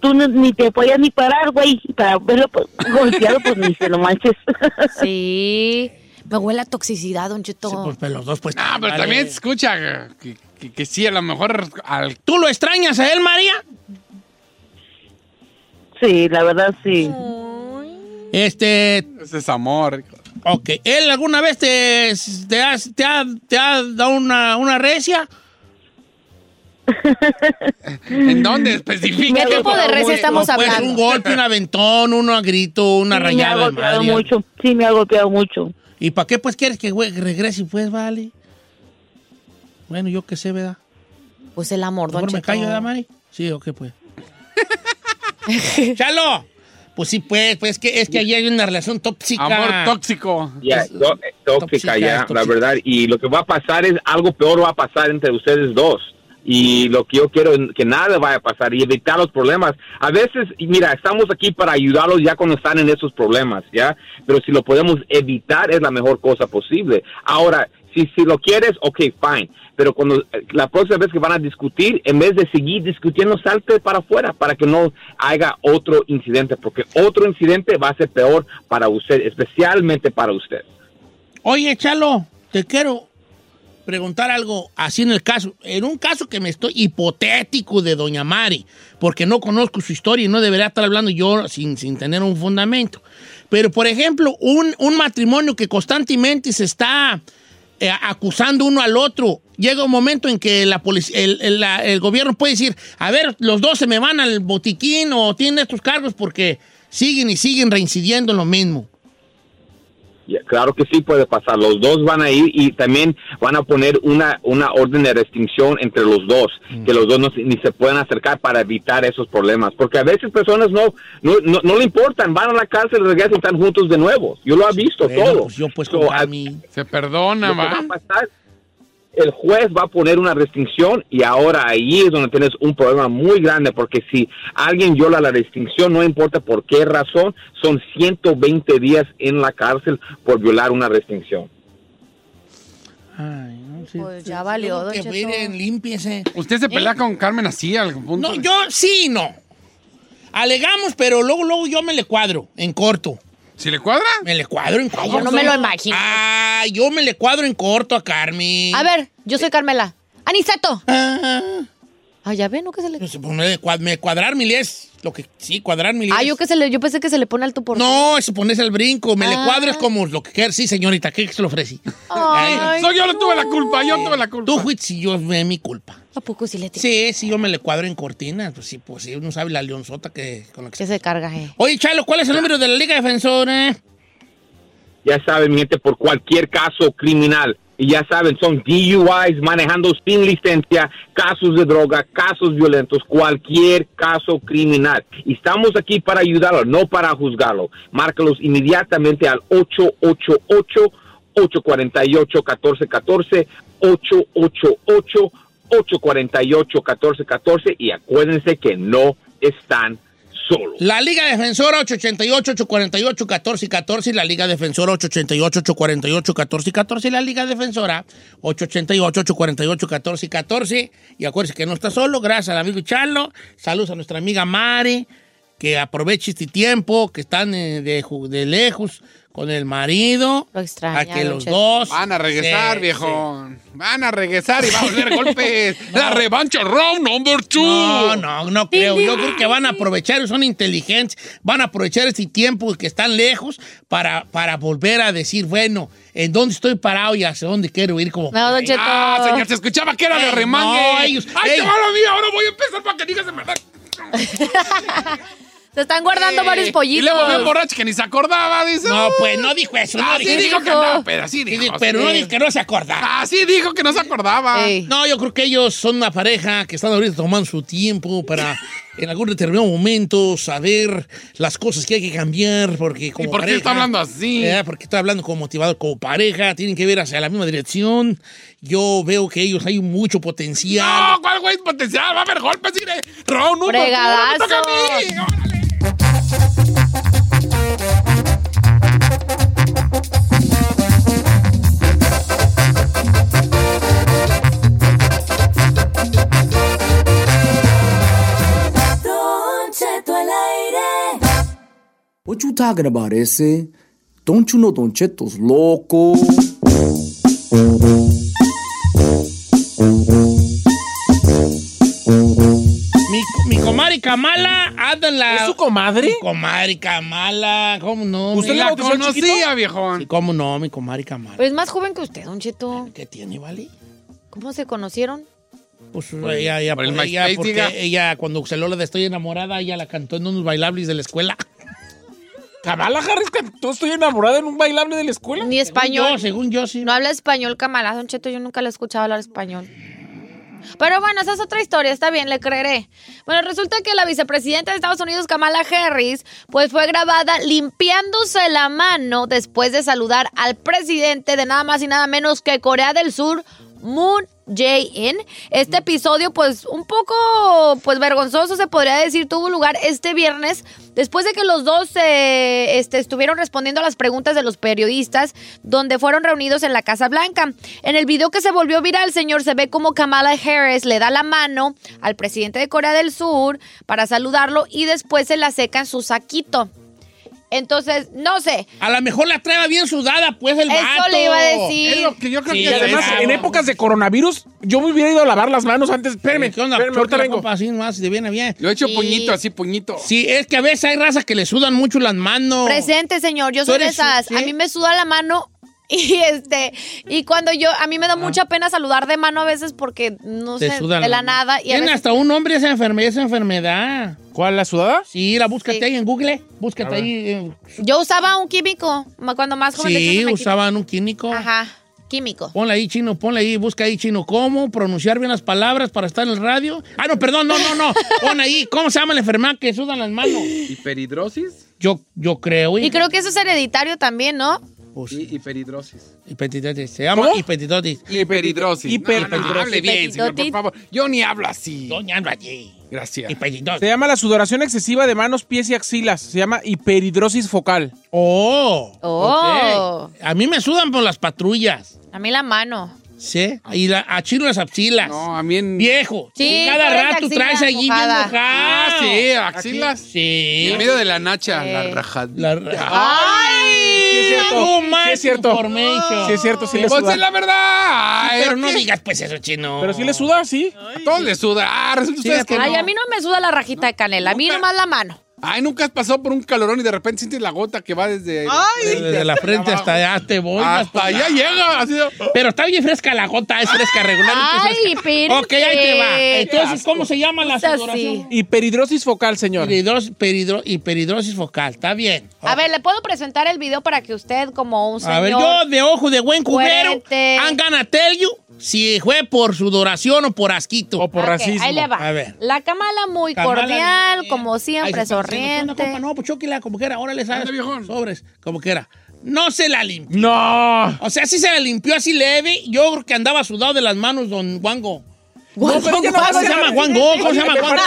tú no- ni te podías ni parar, güey, para verlo pues, golpeado, pues ni se lo manches. *laughs* Sí. Me huele a toxicidad, Don Cheto. Pues, pero los dos, pues. Ah, pero vale. también escucha que, que- que sí, a lo mejor al... ¿Tú lo extrañas a él, María? Sí, la verdad sí. Este. Ese es amor. Ok. ¿Él alguna vez te, te, ha, te ha- te ha dado una, una recia? ¿En dónde? Especifica. ¿Qué tipo de recia estamos Pues hablando? un golpe, un aventón, un grito, una Sí, me ha rayada golpeado madre. mucho, sí, me ha golpeado mucho. ¿Y para qué pues quieres que güey, regrese? Pues vale. Bueno, yo qué sé, ¿verdad? Pues el amor, Don me callo, ¿verdad, Mari? Sí, ok, pues. *laughs* ¡Chalo! Pues sí, pues, pues es que, es que allí hay una relación tóxica. Amor tóxico. Ya, eh, tóxica tóxica, ya, tóxica. la verdad. Y lo que va a pasar es algo peor va a pasar entre ustedes dos. Y lo que yo quiero es que nada vaya a pasar y evitar los problemas. A veces, mira, estamos aquí para ayudarlos ya cuando están en esos problemas, ¿ya? Pero si lo podemos evitar es la mejor cosa posible. Ahora, si, si lo quieres, ok, fine. Pero cuando eh, la próxima vez que van a discutir, en vez de seguir discutiendo, salte para afuera para que no haya otro incidente, porque otro incidente va a ser peor para usted, especialmente para usted. Oye, Chalo, te quiero preguntar algo así en el caso, en un caso que me estoy hipotético de Doña Mari, porque no conozco su historia y no debería estar hablando yo sin, sin tener un fundamento. Pero, por ejemplo, un, un matrimonio que constantemente se está eh, acusando uno al otro, llega un momento en que la el, el- el gobierno puede decir, a ver, los dos se me van al botiquín o tienen estos cargos porque siguen y siguen reincidiendo en lo mismo. Ya, Claro que sí puede pasar. Los dos van a ir y también van a poner una, una orden de restricción entre los dos, que los dos no, se- ni se puedan acercar para evitar esos problemas. Porque a veces personas no, no, no, no le importan, van a la cárcel, regresan y están juntos de nuevo. Yo lo he visto Bueno, todo. pues yo pues So, a- mi... Se perdona, va va. a pasar, el juez va a poner una restricción y ahora ahí es donde tienes un problema muy grande porque si alguien viola la restricción, no importa por qué razón, son 120 días en la cárcel por violar una restricción. Ay, no, sí. Pues ya valió, Don Que miren, límpiese. ¿Usted se pelea con Carmen así al punto? No, de- yo sí y no. Alegamos, pero luego, luego yo me le cuadro, en corto. ¿Si le cuadra? Me le cuadro en corto. yo no me lo imagino. Ah, yo me le cuadro en corto a Carmen. A ver, yo soy Carmela. ¡Aniceto! Ah, Ah, ya ven, ¿no? Que se le... pues, pues, me, cua- me cuadrar mi es lo que sí, cuadrar mi Ah, yo que se le... Yo pensé que se le pone alto por... No, eso ponerse al brinco. Me le Ah. cuadro es como lo que quieras. Sí, señorita, ¿qué se lo ofrecí? Ay, Soy yo no tuve la culpa, yo tuve la culpa. Tú fuiste si yo es mi culpa. ¿A poco sí le tiene? Sí, sí, yo me le cuadro en cortina. Pues sí, pues sí, uno sabe la leonzota que, con la que Que se carga, eh. Oye, Chalo, ¿cuál es el número de la Liga Defensora? Ya saben, mi gente, por cualquier caso criminal. Y ya saben, son DUIs, manejando sin licencia, casos de droga, casos violentos, cualquier caso criminal. Y estamos aquí para ayudarlo, no para juzgarlo. Márcalos inmediatamente al 888-848-1414, 888-848-1414 y acuérdense que no están solos. La Liga Defensora 888-848-1414 y la Liga Defensora 888-848-1414 y la Liga Defensora 888-848-1414 y acuérdense que no está solo, gracias al amigo Charlo, saludos a nuestra amiga Mari, que aproveche este tiempo, que están eh, de, ju- de lejos con el marido, Lo extraña, a que los Cheto. dos Van a regresar, se- viejo. Van a regresar y va a volver *laughs* golpes. La revancha round number two. No, no, no creo. Yo creo que van a aprovechar, son inteligentes, van a aprovechar este tiempo que están lejos para, para volver a decir, bueno, en dónde estoy parado y hacia dónde quiero ir como... No, Don Cheto. Ah, señor, se escuchaba que era de remangue. no, ellos- ¡Ay, ey. te va la mía! Ahora voy a empezar para que digas de verdad. *laughs* Están guardando varios Y pollitos. luego bien borracho que ni se acordaba, dice. No, pues no dijo eso. no Ah, sí dijo- dijo que no, pero sí Sí, dijo. pero sí. no dijo que no se acordaba. Ah, sí dijo que no se acordaba. Ey. No, yo creo que ellos son una pareja que están ahorita tomando su tiempo para en algún determinado momento saber las cosas que hay que cambiar porque como ¿Y por qué pareja- está hablando así? Eh, porque estoy hablando como motivador, como pareja, tienen que ver hacia la misma dirección. Yo veo que ellos hay mucho potencial. No, ¿cuál güey potencial? Va a haber golpes. Ron, me toca a mí. What you talking about, ese? Don't you know Don Cheto's loco? Kamala anda en la. ¿Es su comadre? Mi comadre Kamala, ¿cómo no? ¿Usted la La conocía, viejón. Sí, ¿Cómo no? Mi comadre Kamala. Pero es más joven que usted, Don Cheto. ¿Qué tiene, vale? ¿Cómo se conocieron? Pues ella, ella, por el por ella, MySpace, porque diga. ella, cuando se lo de Estoy enamorada, ella la cantó en unos bailables de la escuela. *laughs* Kamala Harris cantó Estoy enamorada en un bailable de la escuela. Ni español. según yo, sí. No habla español, Kamala. Don Cheto, yo nunca le he escuchado hablar español. Pero bueno, esa es otra historia, está bien, le creeré. Bueno, resulta que la vicepresidenta de Estados Unidos, Kamala Harris, pues fue grabada limpiándose la mano después de saludar al presidente de nada más y nada menos que Corea del Sur, Moon Jae-in. Este episodio, pues, un poco, pues, vergonzoso, se podría decir, tuvo lugar este viernes, después de que los dos este, estuvieron respondiendo a las preguntas de los periodistas, donde fueron reunidos en la Casa Blanca. En el video que se volvió viral, señor, se ve como Kamala Harris le da la mano al presidente de Corea del Sur para saludarlo y después se la seca en su saquito. Entonces, no sé. A lo mejor la trae bien sudada, pues el Eso vato. le iba a decir. Es lo que yo creo Sí, que además, Claro. en épocas de coronavirus, yo me hubiera ido a lavar las manos antes. Espérame, ¿Qué onda? ahorita la vengo. copa así más y te viene bien. Lo he hecho Sí. puñito, así puñito. Sí, es que a veces hay razas que le sudan mucho las manos. Presente, señor. Yo soy de esas. ¿sí? A mí me suda la mano. *laughs* Y este, y cuando yo, a mí me da mucha pena saludar de mano a veces porque no Te sé, sudan de la nada. Y a Tiene veces- hasta un nombre esa enfermedad, esa enfermedad. ¿Cuál, la sudada? Sí, la búscate Sí. ahí en Google. Búscate ahí. eh, yo usaba un químico ma- cuando más joven. Sí, usaban un químico. Ajá, químico. Ponle ahí, chino, ponle ahí, busca ahí, chino, cómo pronunciar bien las palabras para estar en el radio. Ah, no, perdón, no, no, no. *laughs* Pon ahí, ¿cómo se llama la enfermedad que sudan las manos? ¿Hiperidrosis? Yo, yo creo. Y creo que eso es hereditario también, ¿no? Pues, Y hiperidrosis. hepatitis, se llama ¿Cómo? hepatitis. Hiperidrosis. Hiper- No, no, hable bien, señor, por favor. Yo ni hablo así. Doña ando allí. Gracias. Se llama la sudoración excesiva de manos, pies y axilas. Se llama hiperidrosis focal. Oh. Oh. ok. A mí me sudan por las patrullas. A mí la mano. ¿Sí? Y la, a chino las axilas. No, a mí en... Viejo. Sí, Y cada rato traes allí bien mojada. mojado. Ah, sí, axilas. Sí. En medio de la nacha, Sí. la rajada. La- Sí, es cierto. Sí, es cierto. Sí, es cierto, sí le Pues suda. es la verdad. Ay, Pero no digas pues eso, chino. Pero sí le suda, sí. A todos les suda. Ah, resulta ustedes que Ay, a mí no me suda la rajita de canela. A mí nomás la mano. Ay, nunca has pasado por un calorón y de repente sientes la gota que va desde... Desde la frente hasta allá te voy. Hasta allá llega. Así Pero está bien fresca la gota, es fresca, regularmente Ay, espérate. Ok, ahí te va. Entonces, ¿cómo se llama la Es así. sudoración? Hiperidrosis focal, señor. Hiperidros- peridro- hiperidrosis focal, está bien. A ver, ¿le puedo presentar el video para que usted, como un señor... A ver, yo de ojo de buen cubero. I'm gonna tell you si fue por sudoración o por asquito. O por racismo. Ahí le va. A ver. La Kamala muy Kamala cordial, bien. como siempre, se está haciendo, ¿qué onda, sonriente. compa? No, pues chóquela como que era, órale, ¿sabes? Sobres, como que era. No se la limpió. No. O sea, sí se la limpió así leve. Yo creo que andaba sudado de las manos, don Wango. No, pero ella ¿Cómo se llama Juan Go? ¿Cómo se llama Me Juan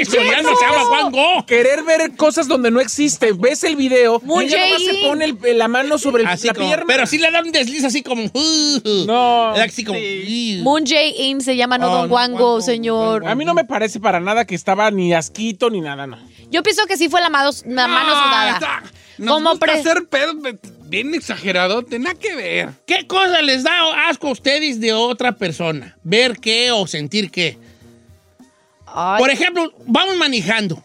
Este coreano se llama Juan Go. Querer ver cosas donde no existe. Ves el video Muy y ella nomás Jay. se pone el- la mano sobre Así la como- pierna. pero sí le da un desliz así como. uh, No. Así como. uh. Moon Jae-in se llama, no, No, Don no, Wango, Wango, señor. A mí no me parece para nada que estaba ni asquito ni nada, no. Yo pienso que sí fue la mano, la mano Ah, sudada. está- Nos Como gusta pre- hacer pedos bien exagerado. Tenía que ver. ¿Qué cosa les da asco a ustedes de otra persona? ¿Ver qué o sentir qué? Ay, Por ejemplo, vamos manejando.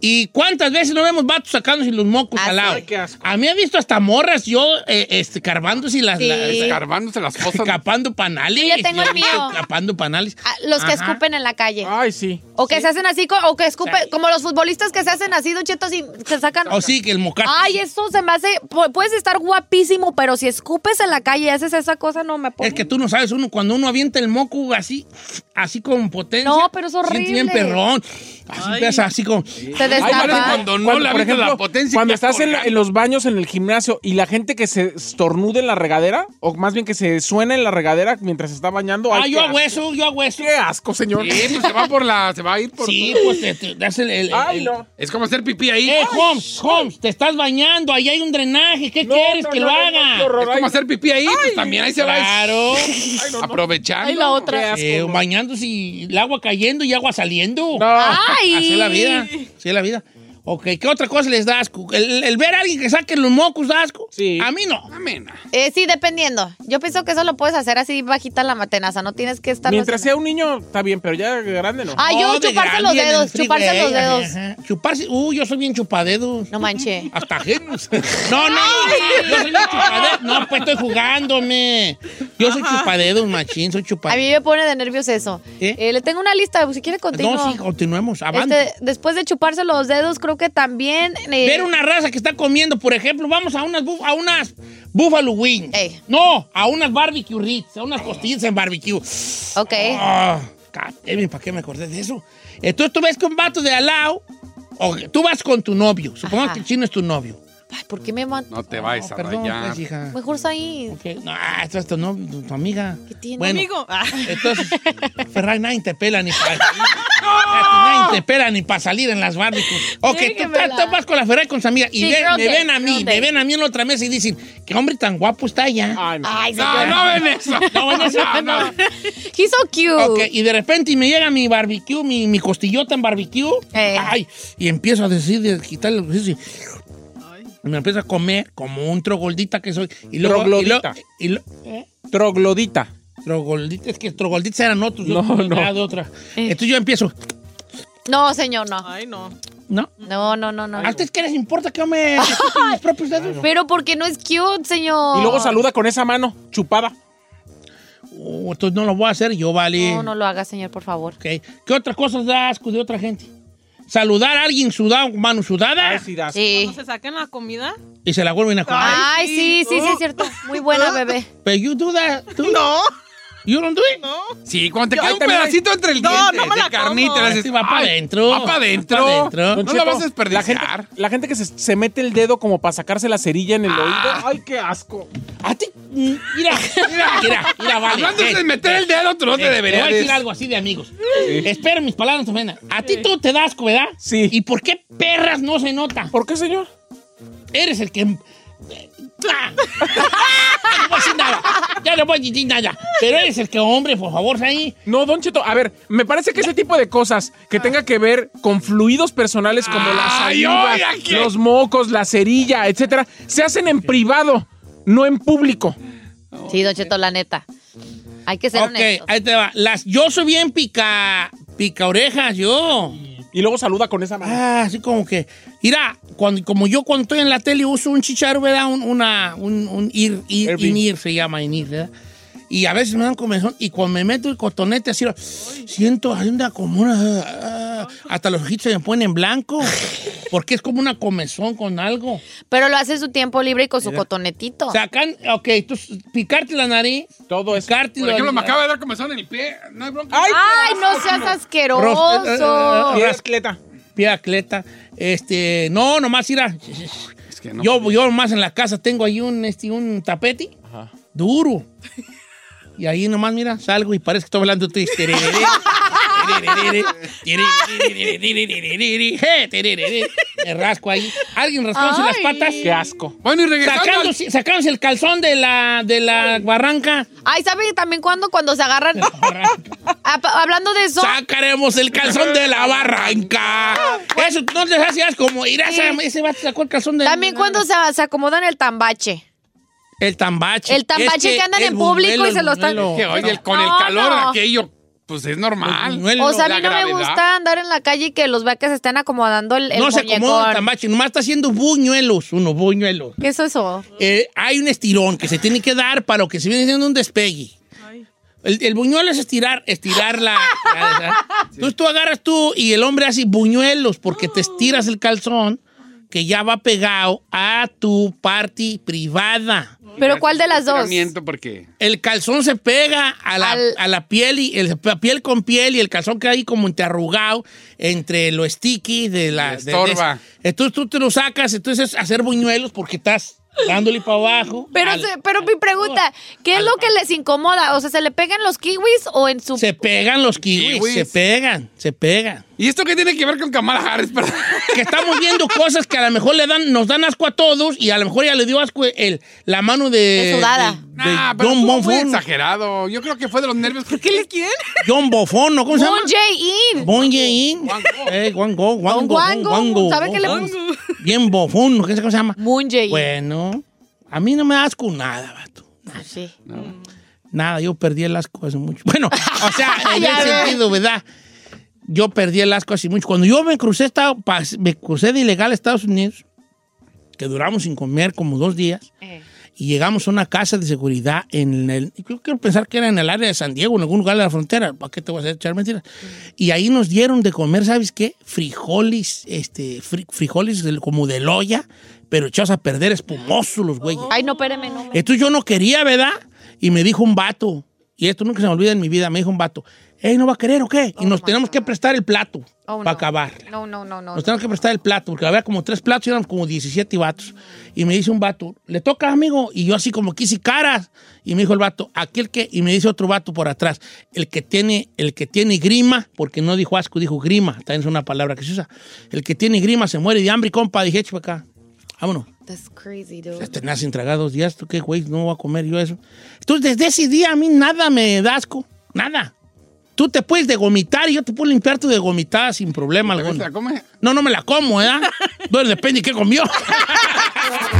¿Y cuántas veces no vemos vatos sacándose los mocos Ah, al lado? Qué asco. A mí he visto hasta morras yo eh, este, carbándose las, Sí. las- Escarbándose las cosas. capando panales. Sí, ya tengo el mío. Capando panales. ah, los que Ajá. escupen en la calle. Ay, sí. O que se hacen así, o que escupen, como los futbolistas que se hacen así, Don Cheto, así, se sacan. O sí, que el mocato. Ay, eso se me hace. pu- Puedes estar guapísimo, pero si escupes en la calle y haces esa cosa, no me pongo. Es que tú no sabes, uno cuando uno avienta el moco así, así con potencia. No, pero es siente horrible. bien perrón. Así empieza así como. Destapa. cuando no cuando, le por ejemplo, la potencia Cuando estás en, la- colgando. en los baños en el gimnasio y la gente que se estornuda en la regadera, o más bien que se suena en la regadera mientras se está bañando. Ah, ay, yo hago eso, yo hago eso. Qué asco, señor. Sí, pues se va por la, se va a ir por. Sí, pues te, te das el. el- Ay, el- no. Es como hacer pipí ahí. Eh, Holmes, Holmes, te estás bañando, ahí hay un drenaje, ¿qué No, quieres no, que no, lo no, haga? horror. Es como hacer pipí ahí, pues también ahí se va. Claro. *laughs* Aprovechando. Ay, la otra. Eh, bañándose y el agua cayendo y agua saliendo. No. Así es la vida. Así es la vida. Ok, ¿qué otra cosa les da asco? El, el ver a alguien que saque los mocos da asco. Sí. A mí no. Amena. Eh, sí, dependiendo. Yo pienso que eso lo puedes hacer así bajita la matenaza, no tienes que estar. Mientras sea un niño, está bien, pero ya grande no. Ah, yo Oh, de chuparse los grande en el dedos, chuparse freeway, los dedos. ajá. Chuparse. Uh, yo soy bien chupadedos. No manche. Hasta ajenos. *laughs* No, no. Yo soy bien chupadedos. No, pues estoy jugándome. Yo soy chupadedos, machín. Soy A chupadedos. mí me pone de nervios eso. ¿Eh? Eh, le tengo una lista, si quiere continuar. No, sí, continuemos. Avante. Este, después de chuparse los dedos, creo que también. eh, Ver una raza que está comiendo, por ejemplo, vamos a unas, a unas Buffalo Wings. Ey. No, a unas barbecue Ritz, a unas costillas en barbecue. Ok. Ah, cállate, ¿para qué me acordé de eso? Entonces tú ves que un vato de al lado, o tú vas con tu novio, supongamos que el chino es tu novio. Ay, ¿por qué me man... No te vayas a Perdón, rayar. pues, hija. Mejor ahí. No, ah, esta es tu, amiga. ¿Qué tiene? Bueno, Amigo. Ah. entonces, *laughs* Ferrari, nadie te pela ni para... *laughs* Nadie te pela ni para salir en las barbecues. Ok, tú, Déjemela. estás- tú vas con la Ferrari con su amiga y Sí, ve- girl me ven a mí, me ven a mí en la otra mesa y dicen, qué hombre tan guapo está allá. Ay, no. Ay, No, *laughs* no ven eso. No, ven eso. No, no. He's so cute. Ok, y de repente me llega mi barbecue, mi, mi costillota en barbecue. Eh. Ay, y empiezo a decir, de quitarle los me empiezo a comer como un trogoldita que soy. Y luego, Troglodita. Y lo, y lo- ¿eh? Troglodita. Trogoldita, es que trogloditas eran otros. No, yo no. de otra. Eh. Entonces yo empiezo, No, señor, no. Ay, no. ¿no? No, no, no, no. ¿Antes qué les importa que yo me *laughs* mis propios dedos? Pero porque no es cute, señor. Y luego saluda con esa mano chupada. Oh, entonces no lo voy a hacer yo, vale. No, no lo haga, señor, por favor. Ok. ¿Qué otra cosa da asco de otra gente? Saludar a alguien sudado, mano sudada, Ay, sí, das. Sí. ¿No se saquen la comida? y se la vuelven a comer. Ay, sí, sí, sí, es cierto. Muy buena, *laughs* bebé. Pero you do that, too? No. You don't do it? No. Sí, cuando te Yo queda un también- pedacito entre el No, diente no me de la carnita, como. le haces, Sí, va para "Ay, adentro. Va para adentro. Va pa' adentro. No la Cheto, vas a la desperdiciar. gente, la gente que se, se mete el dedo como para sacarse la cerilla en el oído. Ay, qué asco. A ti, mm, mira, mira, mira, mira, vale. Hablando de meter el dedo, tú no te Te deberías. voy a decir de- algo así de amigos. Espero mis palabras no te ofendan. A ti tú te das, ¿verdad? Sí. ¿Y por qué perras no se nota? ¿Por qué, señor? Eres el que... ¡Ah! Ya no voy a decir nada. Ya no voy a decir nada. Pero eres el que, hombre, por favor, ahí. No, Don Cheto, a ver, me parece que ese tipo de cosas que tenga que ver con fluidos personales como la Ay, saliva, oiga, ¿qué? los mocos, la cerilla, etcétera, se hacen en privado, no en público. Sí, Don Cheto, la neta. Hay que ser Ok, honestos. ahí te va. Las, yo soy bien pica, pica orejas, yo. Y luego saluda con esa mano. Ah, así como que. Mira, cuando, como yo cuando estoy en la tele uso un chicharo, ¿verdad? Un, una, un, un ir, ir, inir se llama inir, ¿verdad? Y a veces me dan comezón y cuando me meto el cotonete así, siento una como una... ah, hasta los ojitos se me ponen en blanco porque es como una comezón con algo. Pero lo hace en su tiempo libre y con su cotonetito. Sacan, ok, tú picarte la nariz, Todo eso. picarte Por ejemplo, me acaba de dar comezón en el pie. No hay bronca. ¡Ay, Ay, no seas Ros- eh, asqueroso. ascleta! Pie atleta. Este, no, nomás ir a... Es que no. Yo, yo nomás en la casa tengo ahí un, este, un tapete duro. Y ahí nomás, mira, salgo y parece que estoy hablando de *laughs* Me rasco ahí. Alguien rascándose las patas. ¡Qué asco! Bueno, y regresando. al- Sacándose, sacándose el calzón de la, de la barranca. Ay, ¿sabe también cuando cuando se agarran? *laughs* Hablando de eso. Sacaremos el calzón de la barranca. Eso no les hacías como ir a Sí. ese vato sacó el calzón de También cuando se, se acomodan el tambache. El tambache. El tambache Es que andan el en público y se lo están-. Que, oye, el- con el calor no. aquello, pues es normal. El buñuelo. O sea, a mí no me gusta andar en la calle y que los se estén acomodando el, el no se acomoda muñecón. tambache, nomás está haciendo buñuelos, unos buñuelos. ¿Qué es eso? Eh, hay un estirón que se tiene que dar para lo que se viene siendo un despegue. El, el buñuelo es estirar, estirar la... la- la- *laughs* Entonces tú agarras tú y el hombre hace buñuelos porque te estiras el calzón que ya va pegado a tu parte privada. ¿Pero cuál de las dos? Porque El calzón se pega a la, Al- a la piel y el, piel con piel y el calzón queda ahí como interrogado entre lo sticky de la... de- de- estorba. entonces tú te lo sacas, entonces es hacer buñuelos porque estás dándole para abajo. Pero, al- se- pero mi pregunta, ¿qué es lo que les incomoda? O sea, ¿se le pegan los kiwis o en su... Se pegan los kiwis, Kiwis. se pegan, se pegan. ¿Y esto qué tiene que ver con Kamala Harris? Perdón. *laughs* Que estamos viendo cosas que a lo mejor le dan, nos dan asco a todos y a lo mejor ya le dio asco el, la mano de, De sudada. de- de Nah, pero John Bonfón. exagerado. Yo creo que fue de los nervios. ¿Por qué le quién? John Bofón, ¿no? ¿Cómo se llama? Moon Jae-in. Bon. Eh, Wango, Wango, Wango, Wango, ¿sabe qué le Wango. puso? Bien bofón, ¿no? ¿Qué se cómo se llama? Moon Jae-in. Bueno, a mí no me da asco nada, vato. Ah, sí. Nada, yo perdí el asco hace mucho. Bueno, o sea, *laughs* en ese sentido, ¿verdad? Yo perdí el asco hace mucho. Cuando yo me crucé, me crucé de ilegal a Estados Unidos, que duramos sin comer como dos días, Eh. Y llegamos a una casa de seguridad en el. Yo quiero pensar que era en el área de San Diego, en algún lugar de la frontera. ¿Para qué te voy a echar mentiras? Y ahí nos dieron de comer, ¿sabes qué? Frijoles, este, fri- frijoles como de loya, pero echados a perder, espumosos los güeyes. Ay, no, espérame, no. me- Entonces yo no quería, ¿verdad? Y me dijo un vato, y esto nunca se me olvida en mi vida, me dijo un vato, hey, ¿no va a querer o qué? y nos tenemos que prestar el plato Oh, para no. acabar. No, no, no, no. Nos tenemos que prestar el plato, porque había como tres platos y eran como 17 vatos. Y me dice un vato, ¿le toca, amigo? Y yo así como quise caras. Y me dijo el vato, ¿aquí el qué? Y me dice otro vato por atrás, el que tiene, el que tiene grima, porque no dijo asco, dijo grima, también es una palabra que se usa. El que tiene grima se muere de hambre, compa. Dije, "Eche pa' acá. Vámonos. That's crazy, dude. Tenía sin tragar dos días, ¿tú qué, güey? No voy a comer yo eso. Entonces, desde ese día a mí nada me da asco. Nada. Tú te puedes degomitar y yo te puedo limpiar tu degomitada sin problema ¿Te alguno. la come? No, no me la como, ¿eh? *laughs* Bueno, depende de qué comió. *laughs*